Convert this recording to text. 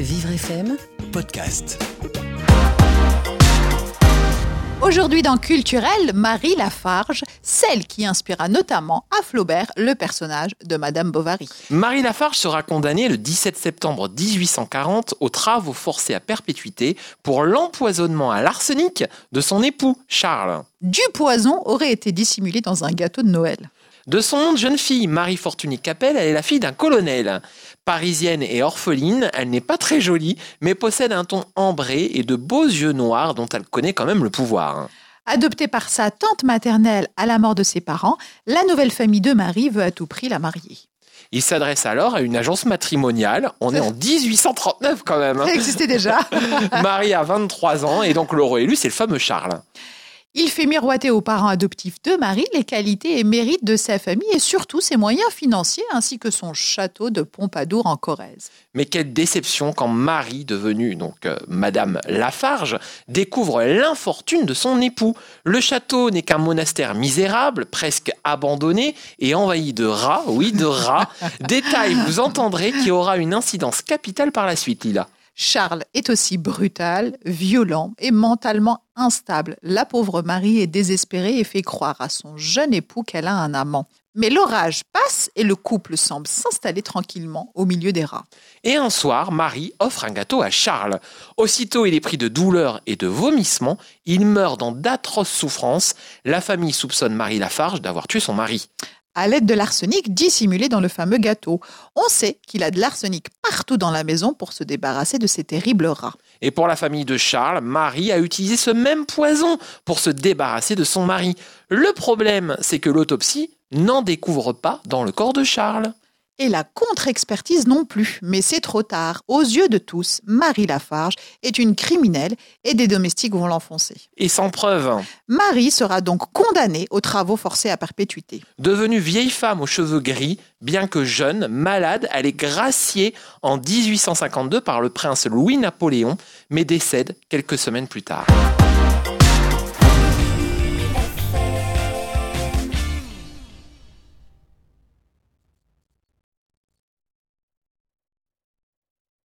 Vivre FM Podcast. Aujourd'hui dans Culturel, Marie Lafarge, celle qui inspira notamment à Flaubert le personnage de Madame Bovary. Marie Lafarge sera condamnée le 17 septembre 1840 aux travaux forcés à perpétuité pour l'empoisonnement à l'arsenic de son époux, Charles. Du poison aurait été dissimulé dans un gâteau de Noël. De son nom de jeune fille, Marie Fortuny Capel, elle est la fille d'un colonel. Parisienne et orpheline, elle n'est pas très jolie, mais possède un ton ambré et de beaux yeux noirs dont elle connaît quand même le pouvoir. Adoptée par sa tante maternelle à la mort de ses parents, la nouvelle famille de Marie veut à tout prix la marier. Il s'adresse alors à une agence matrimoniale. On est en 1839 quand même. hein. Ça existait déjà. Marie a 23 ans et donc l'heureux élu, c'est le fameux Charles. Il fait miroiter aux parents adoptifs de Marie les qualités et mérites de sa famille et surtout ses moyens financiers ainsi que son château de Pompadour en Corrèze. Mais quelle déception quand Marie, devenue donc euh, Madame Lafarge, découvre l'infortune de son époux. Le château n'est qu'un monastère misérable, presque abandonné et envahi de rats, oui de rats. Détail, vous entendrez, qui aura une incidence capitale par la suite, Lila. Charles est aussi brutal, violent et mentalement instable. La pauvre Marie est désespérée et fait croire à son jeune époux qu'elle a un amant. Mais l'orage passe et le couple semble s'installer tranquillement au milieu des rats. Et un soir, Marie offre un gâteau à Charles. Aussitôt, il est pris de douleur et de vomissements. Il meurt dans d'atroces souffrances. La famille soupçonne Marie Lafarge d'avoir tué son mari. À l'aide de l'arsenic dissimulé dans le fameux gâteau. On sait qu'il a de l'arsenic partout dans la maison pour se débarrasser de ces terribles rats. Et pour la famille de Charles, Marie a utilisé ce même poison pour se débarrasser de son mari. Le problème, c'est que l'autopsie n'en découvre pas dans le corps de Charles. Et la contre-expertise non plus, mais c'est trop tard. Aux yeux de tous, Marie Lafarge est une criminelle et des domestiques vont l'enfoncer. Et sans preuve, Marie sera donc condamnée aux travaux forcés à perpétuité. devenue vieille femme aux cheveux gris, bien que jeune, malade, elle est graciée en 1852 par le prince Louis-Napoléon, mais décède quelques semaines plus tard.